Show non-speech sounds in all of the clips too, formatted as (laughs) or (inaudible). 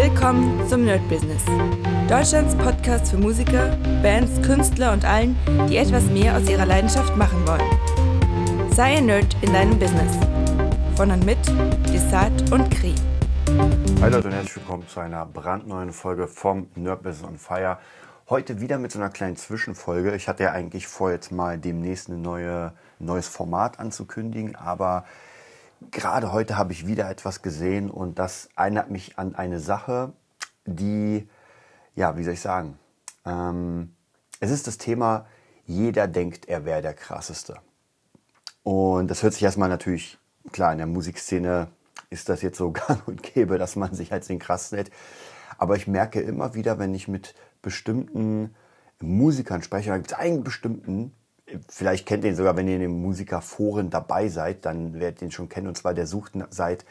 Willkommen zum Nerd Business. Deutschlands Podcast für Musiker, Bands, Künstler und allen, die etwas mehr aus ihrer Leidenschaft machen wollen. Sei ein Nerd in deinem Business. Von und mit Desart und Kri. Hi Leute und herzlich willkommen zu einer brandneuen Folge vom Nerd Business on Fire. Heute wieder mit so einer kleinen Zwischenfolge. Ich hatte ja eigentlich vor, jetzt mal demnächst ein neue, neues Format anzukündigen, aber gerade heute habe ich wieder etwas gesehen und das erinnert mich an eine Sache, die, ja, wie soll ich sagen, ähm, es ist das Thema, jeder denkt, er wäre der krasseste. Und das hört sich erstmal natürlich, klar, in der Musikszene ist das jetzt so (laughs) gang und gäbe, dass man sich als den krassesten hält. Aber ich merke immer wieder, wenn ich mit bestimmten Musikern spreche, da gibt es einen bestimmten, vielleicht kennt ihr ihn sogar, wenn ihr in den Musikerforen dabei seid, dann werdet ihr ihn schon kennen. Und zwar der sucht seit,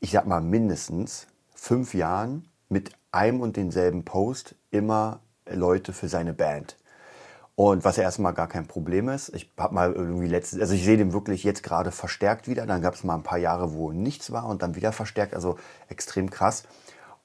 ich sag mal, mindestens fünf Jahren mit einem und denselben Post immer Leute für seine Band. Und was ja erstmal gar kein Problem ist. Ich habe mal irgendwie letztes, also ich sehe den wirklich jetzt gerade verstärkt wieder. Dann gab es mal ein paar Jahre, wo nichts war und dann wieder verstärkt. Also extrem krass.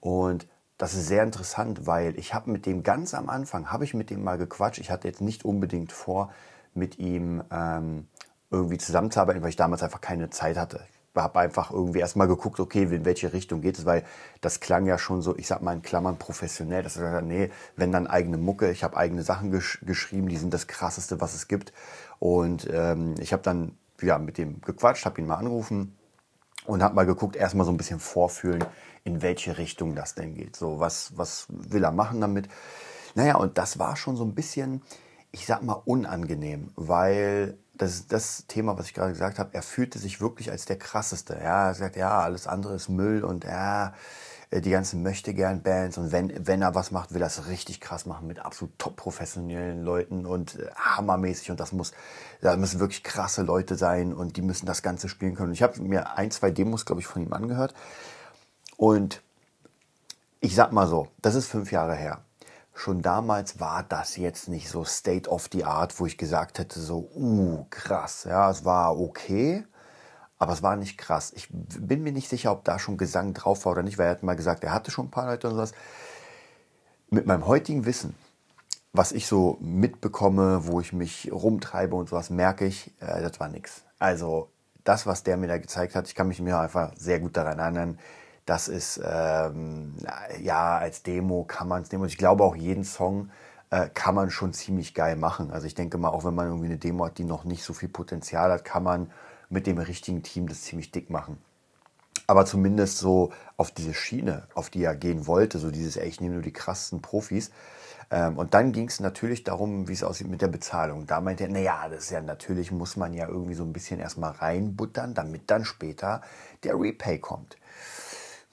Und das ist sehr interessant, weil ich habe mit dem ganz am Anfang, habe ich mit dem mal gequatscht. Ich hatte jetzt nicht unbedingt vor, mit ihm ähm, irgendwie zusammenzuarbeiten, weil ich damals einfach keine Zeit hatte. Ich habe einfach irgendwie erstmal geguckt, okay, in welche Richtung geht es, weil das klang ja schon so, ich sag mal in Klammern professionell. Das ist nee, wenn dann eigene Mucke, ich habe eigene Sachen gesch geschrieben, die sind das krasseste, was es gibt. Und ähm, ich habe dann ja, mit dem gequatscht, habe ihn mal angerufen und habe mal geguckt, erstmal so ein bisschen vorfühlen, in welche Richtung das denn geht. So, was, was will er machen damit? Naja, und das war schon so ein bisschen, ich sag mal, unangenehm, weil das das Thema, was ich gerade gesagt habe, er fühlte sich wirklich als der krasseste. Ja, er sagt, ja, alles andere ist Müll und ja, äh, die ganzen möchte gern Bands und wenn, wenn er was macht, will er es richtig krass machen mit absolut top professionellen Leuten und äh, hammermäßig und das muss, da müssen wirklich krasse Leute sein und die müssen das Ganze spielen können. Und ich habe mir ein, zwei Demos, glaube ich, von ihm angehört und ich sag mal so, das ist fünf Jahre her schon damals war das jetzt nicht so State of the Art, wo ich gesagt hätte, so, uh, krass. Ja, es war okay, aber es war nicht krass. Ich bin mir nicht sicher, ob da schon Gesang drauf war oder nicht, weil er hat mal gesagt, er hatte schon ein paar Leute und sowas. Mit meinem heutigen Wissen, was ich so mitbekomme, wo ich mich rumtreibe und sowas, merke ich, äh, das war nix. Also das, was der mir da gezeigt hat, ich kann mich mir einfach sehr gut daran erinnern, das ist, ähm, ja, als Demo kann man es nehmen. Und ich glaube auch jeden Song äh, kann man schon ziemlich geil machen. Also ich denke mal, auch wenn man irgendwie eine Demo hat, die noch nicht so viel Potenzial hat, kann man mit dem richtigen Team das ziemlich dick machen. Aber zumindest so auf diese Schiene, auf die er gehen wollte, so dieses, ey, ich nehme nur die krassesten Profis. Ähm, und dann ging es natürlich darum, wie es aussieht mit der Bezahlung. Da meinte er, naja, das ist ja natürlich, muss man ja irgendwie so ein bisschen erstmal reinbuttern, damit dann später der Repay kommt.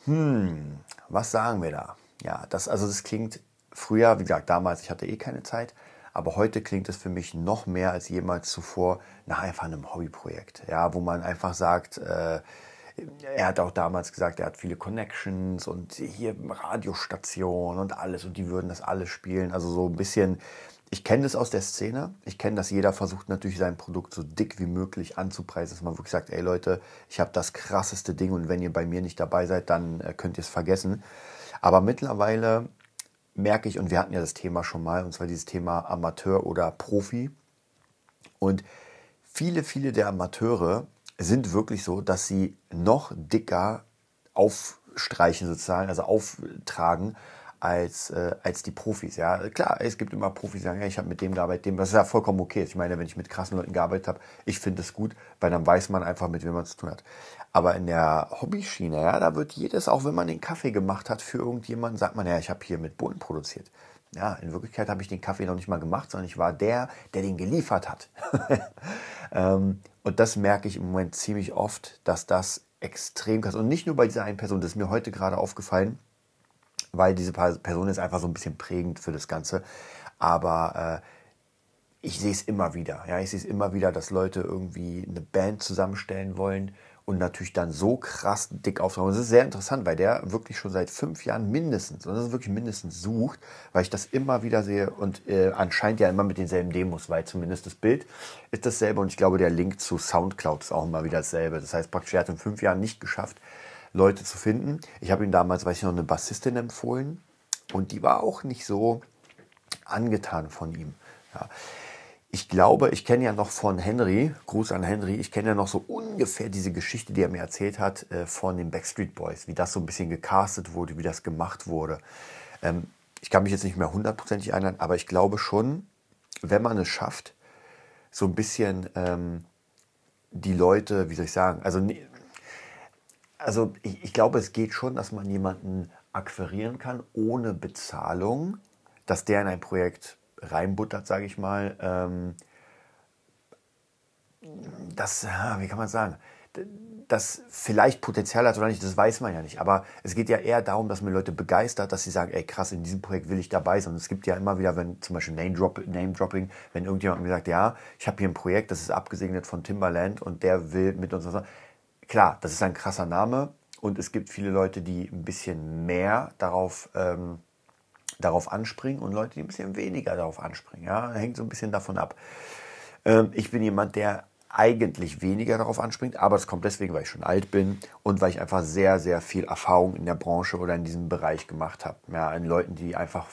Hm, was sagen wir da? Ja, das, also das klingt früher, wie gesagt, damals, ich hatte eh keine Zeit, aber heute klingt es für mich noch mehr als jemals zuvor nach einfach einem Hobbyprojekt. Ja, wo man einfach sagt, äh, er hat auch damals gesagt, er hat viele Connections und hier Radiostationen und alles und die würden das alles spielen. Also so ein bisschen ich kenne das aus der Szene. Ich kenne, dass jeder versucht natürlich sein Produkt so dick wie möglich anzupreisen, dass man wirklich sagt, ey Leute, ich habe das krasseste Ding und wenn ihr bei mir nicht dabei seid, dann äh, könnt ihr es vergessen. Aber mittlerweile merke ich, und wir hatten ja das Thema schon mal, und zwar dieses Thema Amateur oder Profi. Und viele, viele der Amateure sind wirklich so, dass sie noch dicker aufstreichen sozusagen, also auftragen, als, äh, als die Profis. Ja, klar, es gibt immer Profis, die sagen, ja, ich habe mit dem gearbeitet, dem, ist ja vollkommen okay. Ich meine, wenn ich mit krassen Leuten gearbeitet habe, ich finde es gut, weil dann weiß man einfach, mit wem man zu tun hat. Aber in der Hobbyschiene, ja, da wird jedes, auch wenn man den Kaffee gemacht hat für irgendjemanden, sagt man, ja, ich habe hier mit Bohnen produziert. Ja, in Wirklichkeit habe ich den Kaffee noch nicht mal gemacht, sondern ich war der, der den geliefert hat. (laughs) ähm, und das merke ich im Moment ziemlich oft, dass das extrem krass und nicht nur bei dieser einen Person, das ist mir heute gerade aufgefallen, weil diese Person ist einfach so ein bisschen prägend für das Ganze. Aber äh, ich sehe es immer wieder. Ja, ich sehe es immer wieder, dass Leute irgendwie eine Band zusammenstellen wollen und natürlich dann so krass dick auftragen. Das ist sehr interessant, weil der wirklich schon seit fünf Jahren mindestens, und das ist wirklich mindestens sucht, weil ich das immer wieder sehe und äh, anscheinend ja immer mit denselben Demos, weil zumindest das Bild ist dasselbe und ich glaube, der Link zu Soundcloud ist auch immer wieder dasselbe. Das heißt praktisch, er hat in fünf Jahren nicht geschafft, Leute zu finden. Ich habe ihm damals, weiß ich noch, eine Bassistin empfohlen und die war auch nicht so angetan von ihm. Ja. Ich glaube, ich kenne ja noch von Henry, Gruß an Henry, ich kenne ja noch so ungefähr diese Geschichte, die er mir erzählt hat äh, von den Backstreet Boys, wie das so ein bisschen gecastet wurde, wie das gemacht wurde. Ähm, ich kann mich jetzt nicht mehr hundertprozentig erinnern, aber ich glaube schon, wenn man es schafft, so ein bisschen ähm, die Leute, wie soll ich sagen, also, also ich, ich glaube, es geht schon, dass man jemanden akquirieren kann ohne Bezahlung, dass der in ein Projekt reinbuttert, sage ich mal. Ähm, das, wie kann man sagen, das vielleicht Potenzial hat oder nicht, das weiß man ja nicht. Aber es geht ja eher darum, dass man Leute begeistert, dass sie sagen, ey krass, in diesem Projekt will ich dabei sein. Es gibt ja immer wieder, wenn zum Beispiel Name-Dropping, Name -Dropping, wenn irgendjemand mir sagt, ja, ich habe hier ein Projekt, das ist abgesegnet von Timbaland und der will mit uns was Klar, das ist ein krasser Name und es gibt viele Leute, die ein bisschen mehr darauf, ähm, darauf anspringen und Leute, die ein bisschen weniger darauf anspringen. Ja, hängt so ein bisschen davon ab. Ähm, ich bin jemand, der eigentlich weniger darauf anspringt, aber es kommt deswegen, weil ich schon alt bin und weil ich einfach sehr, sehr viel Erfahrung in der Branche oder in diesem Bereich gemacht habe. Ja, an Leuten, die einfach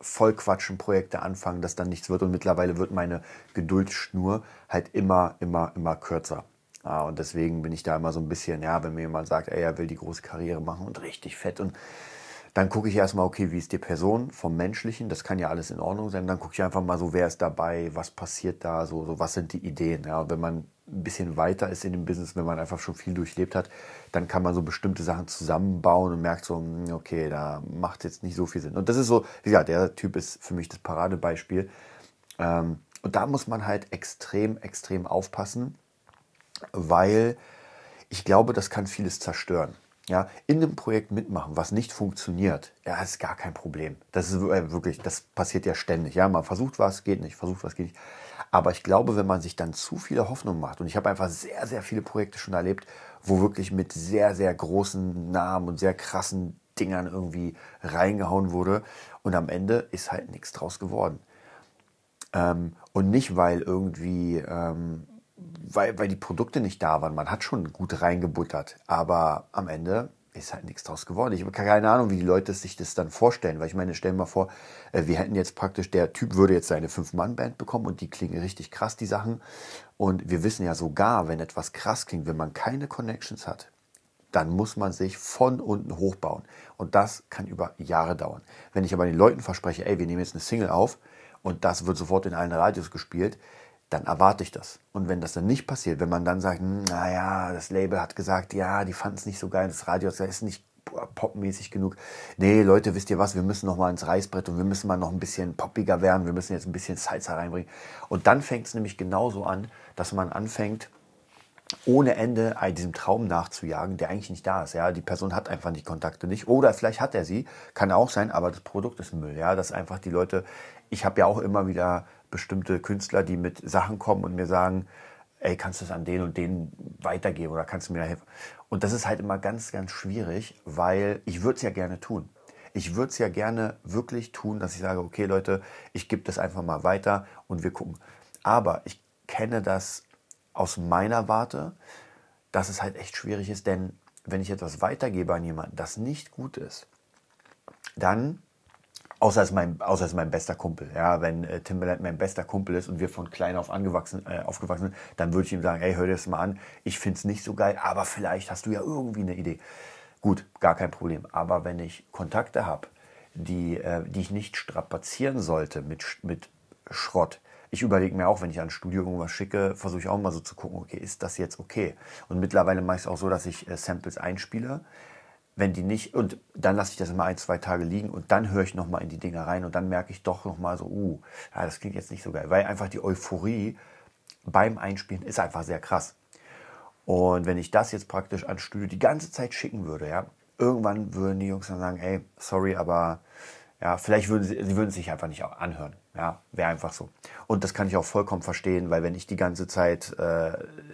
voll quatschen, Projekte anfangen, dass dann nichts wird und mittlerweile wird meine Geduldsschnur halt immer, immer, immer kürzer. Ja, und deswegen bin ich da immer so ein bisschen, ja, wenn mir jemand sagt, ey, er will die große Karriere machen und richtig fett und dann gucke ich erstmal, okay, wie ist die Person vom Menschlichen? Das kann ja alles in Ordnung sein. Dann gucke ich einfach mal so, wer ist dabei, was passiert da, so, so was sind die Ideen. Ja, und wenn man ein bisschen weiter ist in dem Business, wenn man einfach schon viel durchlebt hat, dann kann man so bestimmte Sachen zusammenbauen und merkt so, hm, okay, da macht jetzt nicht so viel Sinn. Und das ist so, wie gesagt, der Typ ist für mich das Paradebeispiel. Ähm, und da muss man halt extrem, extrem aufpassen, weil ich glaube, das kann vieles zerstören. Ja, in einem Projekt mitmachen, was nicht funktioniert, ja, ist gar kein Problem. Das ist äh, wirklich, das passiert ja ständig. Ja, man versucht was, geht nicht, versucht was, geht nicht. Aber ich glaube, wenn man sich dann zu viele Hoffnungen macht, und ich habe einfach sehr, sehr viele Projekte schon erlebt, wo wirklich mit sehr, sehr großen Namen und sehr krassen Dingern irgendwie reingehauen wurde. Und am Ende ist halt nichts draus geworden. Ähm, und nicht, weil irgendwie ähm, weil, weil die Produkte nicht da waren. Man hat schon gut reingebuttert, aber am Ende ist halt nichts draus geworden. Ich habe keine Ahnung, wie die Leute sich das dann vorstellen, weil ich meine, stellen wir mal vor, äh, wir hätten jetzt praktisch, der Typ würde jetzt seine Fünf-Mann-Band bekommen und die klingen richtig krass, die Sachen. Und wir wissen ja sogar, wenn etwas krass klingt, wenn man keine Connections hat, dann muss man sich von unten hochbauen. Und das kann über Jahre dauern. Wenn ich aber den Leuten verspreche, ey, wir nehmen jetzt eine Single auf und das wird sofort in allen Radios gespielt, dann erwarte ich das. Und wenn das dann nicht passiert, wenn man dann sagt, hm, naja, das Label hat gesagt, ja, die fanden es nicht so geil, das Radio ist nicht popmäßig genug. Nee, Leute, wisst ihr was, wir müssen noch mal ins Reißbrett und wir müssen mal noch ein bisschen poppiger werden, wir müssen jetzt ein bisschen Salsa reinbringen. Und dann fängt es nämlich genauso an, dass man anfängt, ohne Ende diesem Traum nachzujagen, der eigentlich nicht da ist. Ja, die Person hat einfach die Kontakte nicht. Oder vielleicht hat er sie, kann auch sein, aber das Produkt ist Müll. Ja, dass einfach die Leute. Ich habe ja auch immer wieder bestimmte Künstler, die mit Sachen kommen und mir sagen, ey, kannst du das an den und den weitergeben oder kannst du mir da helfen? Und das ist halt immer ganz, ganz schwierig, weil ich würde es ja gerne tun. Ich würde es ja gerne wirklich tun, dass ich sage, okay Leute, ich gebe das einfach mal weiter und wir gucken. Aber ich kenne das aus meiner Warte, dass es halt echt schwierig ist, denn wenn ich etwas weitergebe an jemanden, das nicht gut ist, dann Außer es, mein, außer ist mein bester Kumpel. Ja, wenn äh, Timbaland mein bester Kumpel ist und wir von klein auf angewachsen, äh, aufgewachsen sind, dann würde ich ihm sagen, hey, hör dir das mal an. Ich finde es nicht so geil, aber vielleicht hast du ja irgendwie eine Idee. Gut, gar kein Problem. Aber wenn ich Kontakte habe, die, äh, die ich nicht strapazieren sollte mit, mit Schrott, ich überlege mir auch, wenn ich an ein Studio irgendwas schicke, versuche ich auch mal so zu gucken, okay, ist das jetzt okay? Und mittlerweile mache ich es auch so, dass ich äh, Samples einspiele wenn die nicht, und dann lasse ich das immer ein, zwei Tage liegen und dann höre ich nochmal in die Dinger rein und dann merke ich doch nochmal so, uh, ja, das klingt jetzt nicht so geil, weil einfach die Euphorie beim Einspielen ist einfach sehr krass. Und wenn ich das jetzt praktisch an Studio die ganze Zeit schicken würde, ja, irgendwann würden die Jungs dann sagen, ey, sorry, aber ja, vielleicht würden sie, sie würden sich einfach nicht anhören. Ja, wäre einfach so. Und das kann ich auch vollkommen verstehen, weil wenn ich die ganze Zeit äh,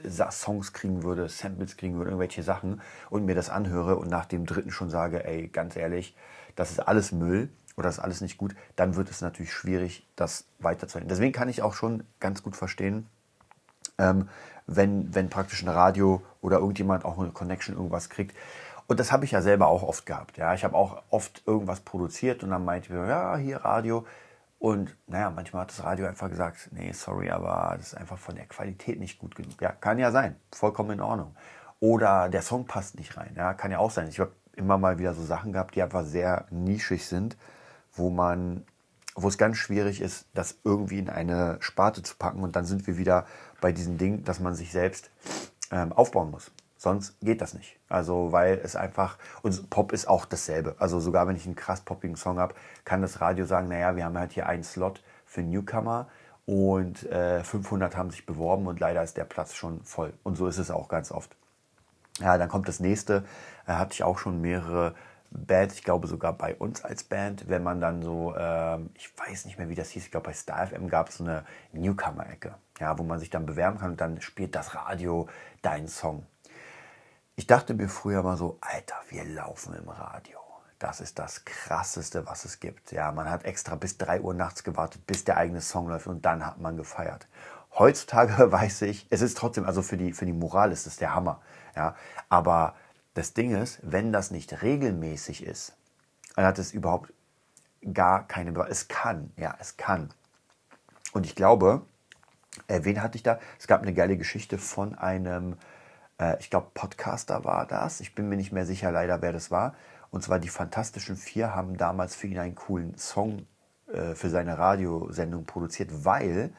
Songs kriegen würde, Samples kriegen würde, irgendwelche Sachen und mir das anhöre und nach dem dritten schon sage, ey, ganz ehrlich, das ist alles Müll oder das ist alles nicht gut, dann wird es natürlich schwierig, das weiterzuhalten. Deswegen kann ich auch schon ganz gut verstehen, ähm, wenn, wenn praktisch ein Radio oder irgendjemand auch eine Connection irgendwas kriegt. Und das habe ich ja selber auch oft gehabt. Ja, ich habe auch oft irgendwas produziert und dann meinte ich, ja, hier Radio. Und naja, manchmal hat das Radio einfach gesagt, nee, sorry, aber das ist einfach von der Qualität nicht gut genug. Ja, kann ja sein, vollkommen in Ordnung. Oder der Song passt nicht rein. Ja, kann ja auch sein. Ich habe immer mal wieder so Sachen gehabt, die einfach sehr nischig sind, wo man, wo es ganz schwierig ist, das irgendwie in eine Sparte zu packen. Und dann sind wir wieder bei diesem Ding, dass man sich selbst ähm, aufbauen muss. Sonst geht das nicht. Also, weil es einfach, und Pop ist auch dasselbe. Also, sogar wenn ich einen krass poppigen Song habe, kann das Radio sagen, naja, wir haben halt hier einen Slot für Newcomer und äh, 500 haben sich beworben und leider ist der Platz schon voll. Und so ist es auch ganz oft. Ja, dann kommt das nächste. Da hatte ich auch schon mehrere Bands, ich glaube sogar bei uns als Band, wenn man dann so, ähm, ich weiß nicht mehr, wie das hieß, ich glaube bei Star FM gab es so eine Newcomer-Ecke, ja, wo man sich dann bewerben kann und dann spielt das Radio deinen Song. Ich dachte mir früher mal so, Alter, wir laufen im Radio. Das ist das Krasseste, was es gibt. Ja, man hat extra bis 3 Uhr nachts gewartet, bis der eigene Song läuft und dann hat man gefeiert. Heutzutage (laughs) weiß ich, es ist trotzdem, also für die, für die Moral ist es der Hammer. Ja, aber das Ding ist, wenn das nicht regelmäßig ist, dann hat es überhaupt gar keine Be Es kann, ja, es kann. Und ich glaube, äh, wen hatte ich da? Es gab eine geile Geschichte von einem äh, ich glaube, Podcaster war das. Ich bin mir nicht mehr sicher leider, wer das war. Und zwar die Fantastischen Vier haben damals für ihn einen coolen Song äh, für seine Radiosendung produziert, weil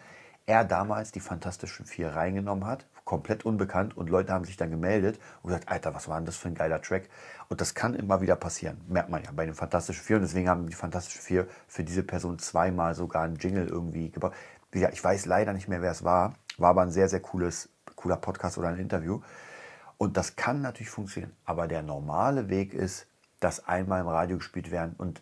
er damals die Fantastischen Vier reingenommen hat, komplett unbekannt und Leute haben sich dann gemeldet und gesagt, Alter, was war denn das für ein geiler Track? Und das kann immer wieder passieren, merkt man ja bei den Fantastischen Vier und deswegen haben die Fantastischen Vier für diese Person zweimal sogar einen Jingle irgendwie gebaut. Ja, ich weiß leider nicht mehr, wer es war, war aber ein sehr, sehr cooles, cooler Podcast oder ein Interview. Und das kann natürlich funktionieren. Aber der normale Weg ist, dass einmal im Radio gespielt werden und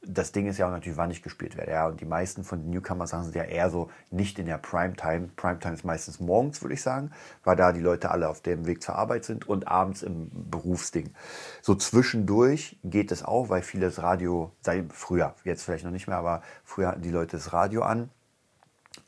das Ding ist ja auch natürlich, wann ich gespielt werde. Ja, und die meisten von den Newcomers sagen sind ja eher so nicht in der Primetime. Primetime ist meistens morgens, würde ich sagen, weil da die Leute alle auf dem Weg zur Arbeit sind und abends im Berufsding. So zwischendurch geht es auch, weil viele das Radio, sei früher, jetzt vielleicht noch nicht mehr, aber früher hatten die Leute das Radio an.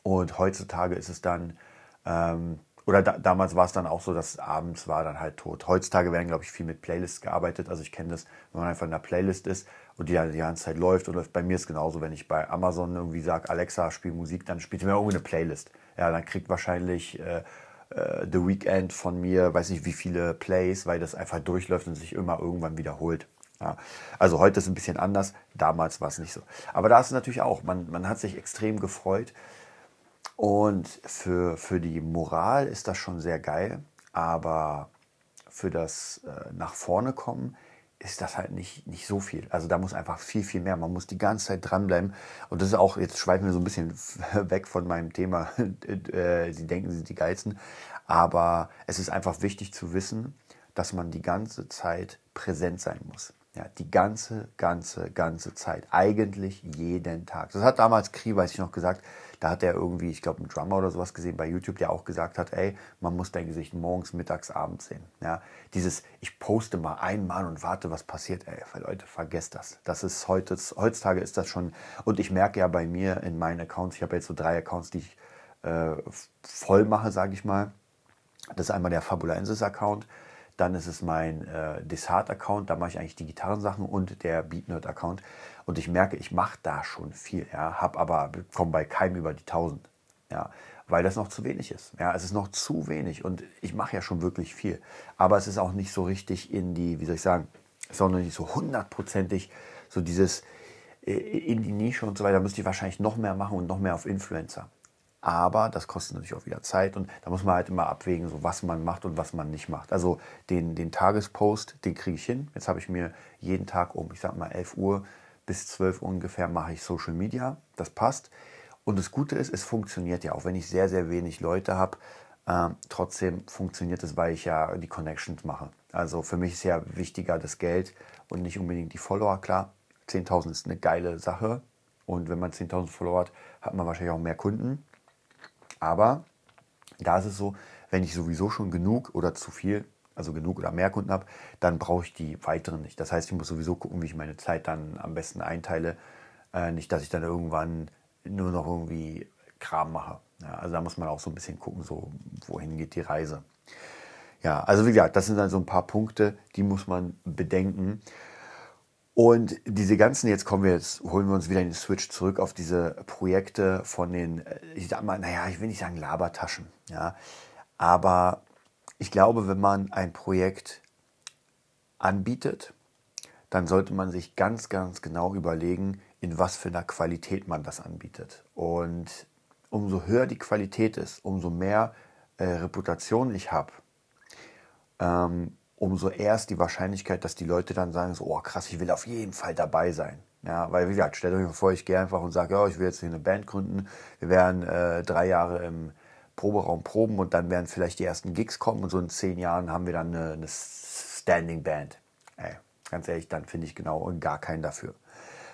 Und heutzutage ist es dann ähm, oder da, damals war es dann auch so, dass abends war dann halt tot. Heutzutage werden, glaube ich, viel mit Playlists gearbeitet. Also ich kenne das, wenn man einfach in einer Playlist ist und die dann die ganze Zeit läuft und läuft. Bei mir ist genauso, wenn ich bei Amazon irgendwie sage, Alexa, spiel Musik, dann spielt mir irgendwie eine Playlist. Ja, dann kriegt wahrscheinlich äh, äh, The Weekend von mir, weiß nicht wie viele Plays, weil das einfach durchläuft und sich immer irgendwann wiederholt. Ja, also heute ist es ein bisschen anders, damals war es nicht so. Aber da ist es natürlich auch, man, man hat sich extrem gefreut. Und für, für die Moral ist das schon sehr geil, aber für das äh, nach vorne kommen ist das halt nicht, nicht so viel. Also da muss einfach viel, viel mehr. Man muss die ganze Zeit dranbleiben. Und das ist auch, jetzt schweifen wir so ein bisschen (laughs) weg von meinem Thema, (laughs) äh, Sie denken, Sie sind die Geilsten. Aber es ist einfach wichtig zu wissen, dass man die ganze Zeit präsent sein muss. Ja, die ganze, ganze, ganze Zeit. Eigentlich jeden Tag. Das hat damals Kri, weiß ich noch, gesagt. Da hat er irgendwie, ich glaube, einen Drummer oder sowas gesehen bei YouTube, der auch gesagt hat, ey, man muss dein Gesicht morgens, mittags, abends sehen. Ja, dieses, ich poste mal einmal und warte, was passiert, ey, Leute, vergesst das. Das ist heute, heutzutage ist das schon, und ich merke ja bei mir in meinen Accounts, ich habe jetzt so drei Accounts, die ich äh, voll mache, sage ich mal. Das ist einmal der Fabulensis Account, dann ist es mein äh, Desart-Account, da mache ich eigentlich die Gitarrensachen und der BeatNerd-Account. Und ich merke, ich mache da schon viel, ja, habe aber komme bei keinem über die 1000, ja, weil das noch zu wenig ist. Ja, es ist noch zu wenig und ich mache ja schon wirklich viel, aber es ist auch nicht so richtig in die, wie soll ich sagen, noch nicht so hundertprozentig so dieses äh, in die Nische und so weiter. Da müsste ich wahrscheinlich noch mehr machen und noch mehr auf Influencer. Aber das kostet natürlich auch wieder Zeit und da muss man halt immer abwägen, so was man macht und was man nicht macht. Also den, den Tagespost, den kriege ich hin. Jetzt habe ich mir jeden Tag um, ich sag mal 11 Uhr bis 12 Uhr ungefähr mache ich Social Media. Das passt. Und das Gute ist, es funktioniert ja, auch wenn ich sehr, sehr wenig Leute habe. Äh, trotzdem funktioniert es, weil ich ja die Connections mache. Also für mich ist ja wichtiger das Geld und nicht unbedingt die Follower. Klar, 10.000 ist eine geile Sache. Und wenn man 10.000 Follower hat, hat man wahrscheinlich auch mehr Kunden. Aber da ist es so, wenn ich sowieso schon genug oder zu viel, also genug oder mehr Kunden habe, dann brauche ich die weiteren nicht. Das heißt, ich muss sowieso gucken, wie ich meine Zeit dann am besten einteile. Äh, nicht, dass ich dann irgendwann nur noch irgendwie Kram mache. Ja, also da muss man auch so ein bisschen gucken, so wohin geht die Reise. Ja, also wie gesagt, das sind dann so ein paar Punkte, die muss man bedenken. Und diese ganzen, jetzt kommen wir jetzt, holen wir uns wieder den Switch zurück auf diese Projekte von den, äh, ich sag mal, naja, ich will nicht sagen Labertaschen, ja. Aber ich glaube, wenn man ein Projekt anbietet, dann sollte man sich ganz, ganz genau überlegen, in was für einer Qualität man das anbietet. Und umso höher die Qualität ist, umso mehr äh, Reputation ich habe, ähm, umso eher ist die Wahrscheinlichkeit, dass die Leute dann sagen, so, oh krass, ich will auf jeden Fall dabei sein. Ja, weil, wie gesagt, stellt euch vor, ich gehe einfach und sage, ja, ich will jetzt hier eine Band gründen. Wir werden äh, drei Jahre im Proberaum proben und dann werden vielleicht die ersten Gigs kommen und so in zehn Jahren haben wir dann eine, eine Standing Band. Ey, ganz ehrlich, dann finde ich genau und gar keinen dafür.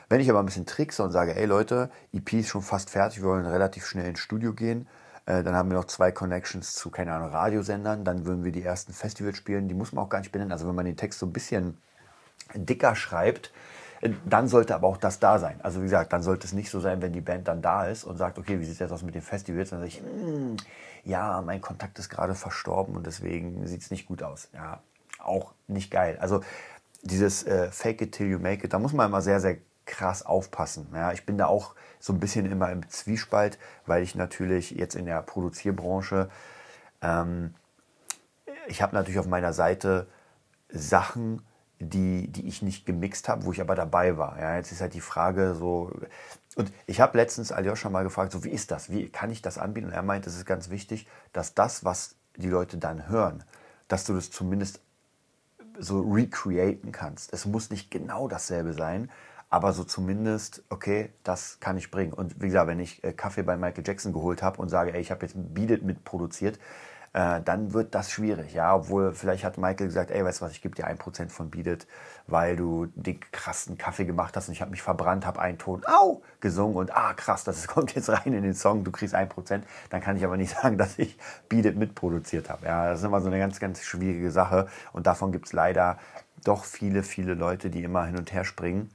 Wenn ich aber ein bisschen trickse und sage, ey Leute, EP ist schon fast fertig, wir wollen relativ schnell ins Studio gehen, äh, dann haben wir noch zwei Connections zu, keine Ahnung, Radiosendern. Dann würden wir die ersten Festivals spielen. Die muss man auch gar nicht benennen. Also wenn man den Text so ein bisschen dicker schreibt, dann sollte aber auch das da sein. Also wie gesagt, dann sollte es nicht so sein, wenn die Band dann da ist und sagt, okay, wie sieht es jetzt aus mit den Festivals? Dann sage ich, hm, ja, mein Kontakt ist gerade verstorben und deswegen sieht es nicht gut aus. Ja, auch nicht geil. Also dieses äh, Fake it till you make it, da muss man immer sehr, sehr krass aufpassen. Ja, ich bin da auch so ein bisschen immer im Zwiespalt, weil ich natürlich jetzt in der Produzierbranche, ähm, ich habe natürlich auf meiner Seite Sachen, die, die ich nicht gemixt habe, wo ich aber dabei war. Ja, jetzt ist halt die Frage so, und ich habe letztens Aljoscha mal gefragt, so wie ist das? Wie kann ich das anbieten? Und er meint, es ist ganz wichtig, dass das, was die Leute dann hören, dass du das zumindest so recreaten kannst. Es muss nicht genau dasselbe sein, aber so zumindest, okay, das kann ich bringen. Und wie gesagt, wenn ich äh, Kaffee bei Michael Jackson geholt habe und sage, ey, ich habe jetzt Beat It mitproduziert, äh, dann wird das schwierig. Ja, obwohl vielleicht hat Michael gesagt, ey, weißt du was, ich gebe dir ein Prozent von Beat It, weil du den krassen Kaffee gemacht hast und ich habe mich verbrannt, habe einen Ton, au, gesungen und ah, krass, das (laughs) kommt jetzt rein in den Song, du kriegst ein Prozent. Dann kann ich aber nicht (laughs) sagen, dass ich Beat It mitproduziert habe. Ja, das ist immer so eine ganz, ganz schwierige Sache und davon gibt es leider doch viele, viele Leute, die immer hin und her springen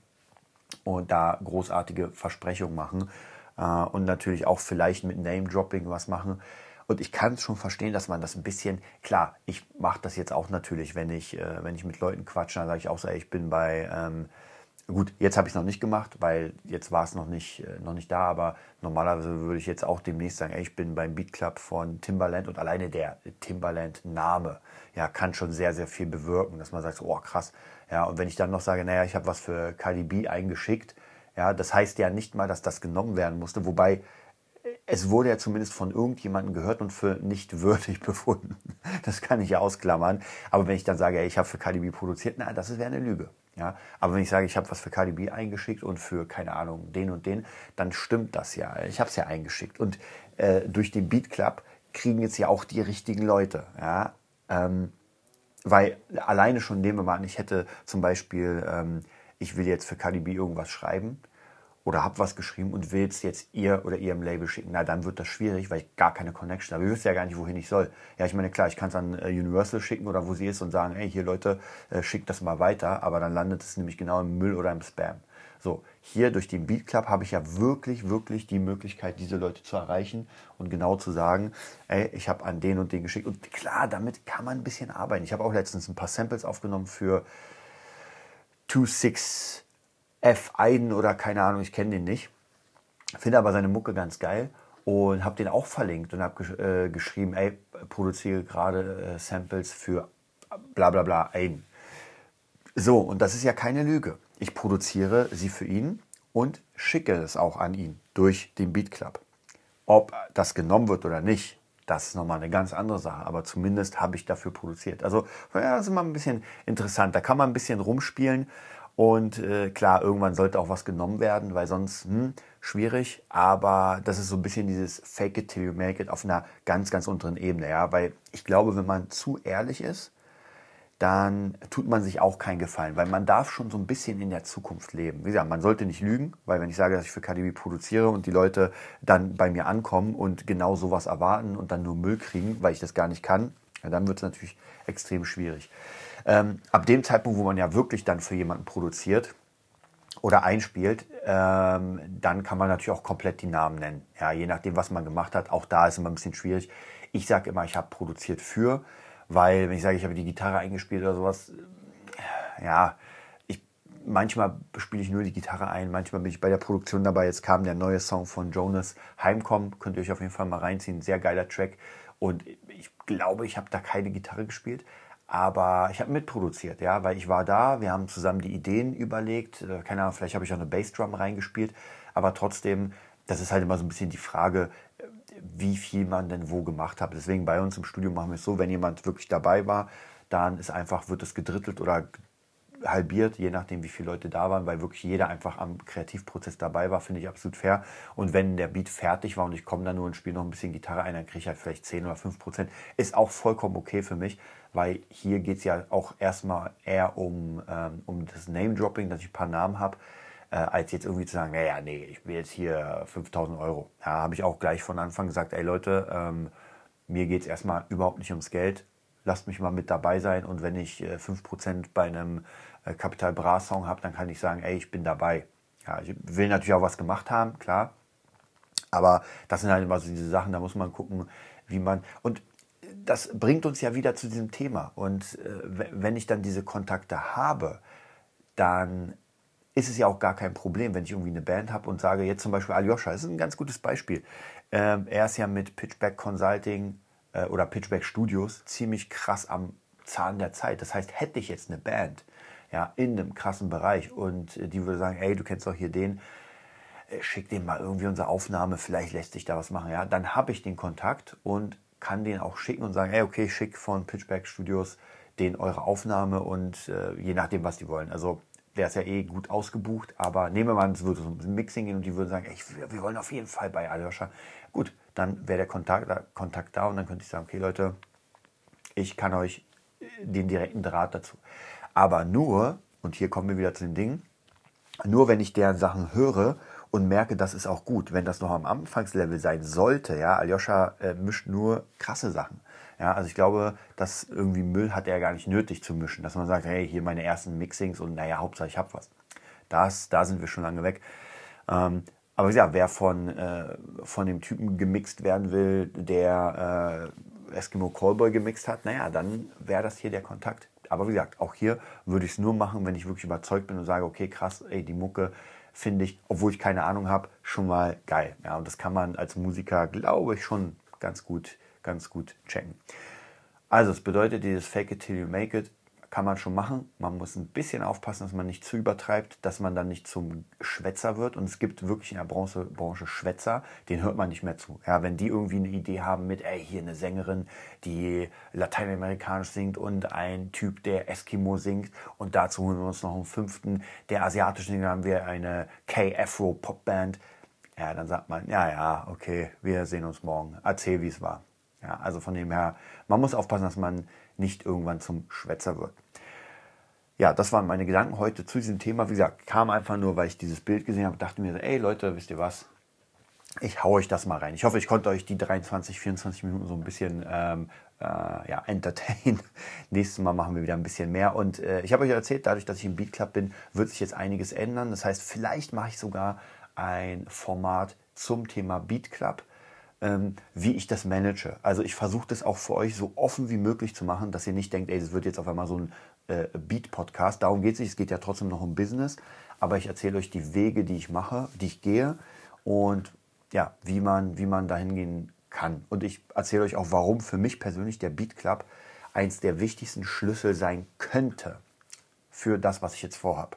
und da großartige Versprechungen machen äh, und natürlich auch vielleicht mit Name-Dropping was machen. Und ich kann es schon verstehen, dass man das ein bisschen, klar, ich mache das jetzt auch natürlich, wenn ich, äh, wenn ich mit Leuten quatsche, dann sage ich auch so, ich bin bei, ähm, gut, jetzt habe ich es noch nicht gemacht, weil jetzt war es noch nicht, äh, noch nicht da, aber normalerweise würde ich jetzt auch demnächst sagen, ey, ich bin beim Beat Club von Timbaland und alleine der Timbaland-Name, ja, kann schon sehr, sehr viel bewirken, dass man sagt, oh krass, ja, und wenn ich dann noch sage, naja, ich habe was für Cardi B eingeschickt, ja, das heißt ja nicht mal, dass das genommen werden musste, wobei es wurde ja zumindest von irgendjemandem gehört und für nicht würdig (laughs) befunden. Das kann ich ja ausklammern. Aber wenn ich dann sage, ey, ich habe für Cardi B produziert, na, das wäre eine Lüge. Ja, aber wenn ich sage, ich habe was für Cardi B eingeschickt und für, keine Ahnung, den und den, dann stimmt das ja. Ich habe es ja eingeschickt. Und äh, durch den Beat Club kriegen jetzt ja auch die richtigen Leute. Ja, ähm, weil alleine schon nehmen wir mal an, ich hätte zum Beispiel, ähm, ich will jetzt für KDB irgendwas schreiben oder habe was geschrieben und will es jetzt ihr oder ihrem Label schicken, na dann wird das schwierig, weil ich gar keine Connection habe. Ich wüsste ja gar nicht, wohin ich soll. Ja, ich meine, klar, ich kann es an äh, Universal schicken oder wo sie ist und sagen, ey, hier Leute, äh, schickt das mal weiter, aber dann landet es nämlich genau im Müll oder im Spam. So, hier durch den Beat Club habe ich ja wirklich, wirklich die Möglichkeit, diese Leute zu erreichen und genau zu sagen, ey, ich habe an den und den geschickt. Und klar, damit kann man ein bisschen arbeiten. Ich habe auch letztens ein paar Samples aufgenommen für 26F Aiden oder keine Ahnung, ich kenne den nicht. Finde aber seine Mucke ganz geil und habe den auch verlinkt und habe gesch äh, geschrieben, ey, produziere gerade äh, Samples für bla bla bla Aiden. So, und das ist ja keine Lüge. Ich produziere sie für ihn und schicke es auch an ihn durch den Beat Club. Ob das genommen wird oder nicht, das ist nochmal eine ganz andere Sache. Aber zumindest habe ich dafür produziert. Also, ja, das ist immer ein bisschen interessant. Da kann man ein bisschen rumspielen. Und äh, klar, irgendwann sollte auch was genommen werden, weil sonst hm, schwierig. Aber das ist so ein bisschen dieses Fake it till you make it auf einer ganz, ganz unteren Ebene. Ja, weil ich glaube, wenn man zu ehrlich ist, dann tut man sich auch keinen Gefallen, weil man darf schon so ein bisschen in der Zukunft leben. Wie gesagt, man sollte nicht lügen, weil wenn ich sage, dass ich für KDB produziere und die Leute dann bei mir ankommen und genau sowas erwarten und dann nur Müll kriegen, weil ich das gar nicht kann, ja, dann wird es natürlich extrem schwierig. Ähm, ab dem Zeitpunkt, wo man ja wirklich dann für jemanden produziert oder einspielt, ähm, dann kann man natürlich auch komplett die Namen nennen. Ja, je nachdem, was man gemacht hat. Auch da ist immer ein bisschen schwierig. Ich sage immer, ich habe produziert für, weil wenn ich sage, ich habe die Gitarre eingespielt oder sowas, ja, manchmal spiele ich nur die Gitarre ein, manchmal bin ich bei der Produktion dabei. Jetzt kam der neue Song von Jonas, Heimkommen, könnt ihr euch auf jeden Fall mal reinziehen, sehr geiler Track. Und ich glaube, ich habe da keine Gitarre gespielt, aber ich habe mitproduziert, ja, weil ich war da, wir haben zusammen die Ideen überlegt, äh, keine Ahnung, vielleicht habe ich auch eine Bassdrum reingespielt, aber trotzdem, das ist halt immer so ein bisschen die Frage, wie viel man denn wo gemacht hat. Deswegen bei uns im Studio machen wir es so, wenn jemand wirklich dabei war, dann ist einfach, wird es gedrittelt oder halbiert, je nachdem, wie viele Leute da waren, weil wirklich jeder einfach am Kreativprozess dabei war, finde ich absolut fair. Und wenn der Beat fertig war und ich komme dann nur und spiele noch ein bisschen Gitarre ein, dann kriege ich halt vielleicht 10 oder 5 Prozent. Ist auch vollkommen okay für mich, weil hier geht es ja auch erstmal eher um, ähm, um das Name-Dropping, dass ich ein paar Namen habe, äh, als jetzt irgendwie zu sagen, naja, nee, ich will jetzt hier 5000 Euro. Ja, habe ich auch gleich von Anfang gesagt, ey Leute, ähm, mir geht es erstmal überhaupt nicht ums Geld lasst mich mal mit dabei sein und wenn ich äh, 5% bei einem äh, Capital Bra Song habe, dann kann ich sagen, ey, ich bin dabei. Ja, ich will natürlich auch was gemacht haben, klar. Aber das sind halt immer so diese Sachen, da muss man gucken, wie man. Und das bringt uns ja wieder zu diesem Thema. Und äh, wenn ich dann diese Kontakte habe, dann ist es ja auch gar kein Problem, wenn ich irgendwie eine Band habe und sage, jetzt zum Beispiel Aljoscha, das ist ein ganz gutes Beispiel. Ähm, er ist ja mit Pitchback Consulting äh, oder Pitchback Studios ziemlich krass am Zahn der Zeit. Das heißt, hätte ich jetzt eine Band ja, in einem krassen Bereich und äh, die würde sagen, ey, du kennst doch hier den, äh, schick dem mal irgendwie unsere Aufnahme, vielleicht lässt sich da was machen. Ja, dann habe ich den Kontakt und kann den auch schicken und sagen, ey, okay, schick von Pitchback Studios den eure Aufnahme und äh, je nachdem, was die wollen. Also wäre es ja eh gut ausgebucht, aber nehmen wir mal, es würde so ein Mixing gehen und die würden sagen, ey, wir wollen auf jeden Fall bei Aljoscha. Gut, dann wäre der Kontakt, Kontakt da und dann könnte ich sagen, okay Leute, ich kann euch den direkten Draht dazu. Aber nur, und hier kommen wir wieder zu dem Ding, nur wenn ich deren Sachen höre und merke, das ist auch gut. Wenn das noch am Anfangslevel sein sollte, ja, Aljoscha äh, mischt nur krasse Sachen. Ja, also ich glaube, dass irgendwie Müll hat er gar nicht nötig zu mischen, dass man sagt, hey, hier meine ersten Mixings und naja, Hauptsache ich hab was. Das, da sind wir schon lange weg. Ähm, aber ja, wer von, äh, von dem Typen gemixt werden will, der äh, Eskimo Callboy gemixt hat, naja, dann wäre das hier der Kontakt. Aber wie gesagt, auch hier würde ich es nur machen, wenn ich wirklich überzeugt bin und sage, okay, krass, ey, die Mucke finde ich, obwohl ich keine Ahnung habe, schon mal geil. Ja, und das kann man als Musiker, glaube ich, schon ganz gut, ganz gut checken. Also, es bedeutet, dieses Fake it till you make it kann man schon machen. Man muss ein bisschen aufpassen, dass man nicht zu übertreibt, dass man dann nicht zum Schwätzer wird. Und es gibt wirklich in der Branche, Branche Schwätzer, den hört man nicht mehr zu. Ja, wenn die irgendwie eine Idee haben mit, ey, hier eine Sängerin, die lateinamerikanisch singt und ein Typ, der Eskimo singt und dazu holen wir uns noch einen fünften, der asiatisch singt, dann haben wir eine K-Afro-Popband. Ja, dann sagt man, ja, ja, okay, wir sehen uns morgen. Erzähl, wie es war. Ja, also von dem her, man muss aufpassen, dass man nicht irgendwann zum Schwätzer wird. Ja, das waren meine Gedanken heute zu diesem Thema. Wie gesagt, kam einfach nur, weil ich dieses Bild gesehen habe, dachte mir so, ey Leute, wisst ihr was? Ich hau euch das mal rein. Ich hoffe, ich konnte euch die 23, 24 Minuten so ein bisschen ähm, äh, ja, entertain. (laughs) Nächstes Mal machen wir wieder ein bisschen mehr. Und äh, ich habe euch erzählt, dadurch, dass ich im Beat Club bin, wird sich jetzt einiges ändern. Das heißt, vielleicht mache ich sogar ein Format zum Thema Beat Club wie ich das manage. Also ich versuche das auch für euch so offen wie möglich zu machen, dass ihr nicht denkt, ey, das wird jetzt auf einmal so ein äh, Beat-Podcast. Darum geht es nicht, es geht ja trotzdem noch um Business. Aber ich erzähle euch die Wege, die ich mache, die ich gehe und ja, wie man, wie man dahin gehen kann. Und ich erzähle euch auch, warum für mich persönlich der Beat Club eins der wichtigsten Schlüssel sein könnte für das, was ich jetzt vorhabe.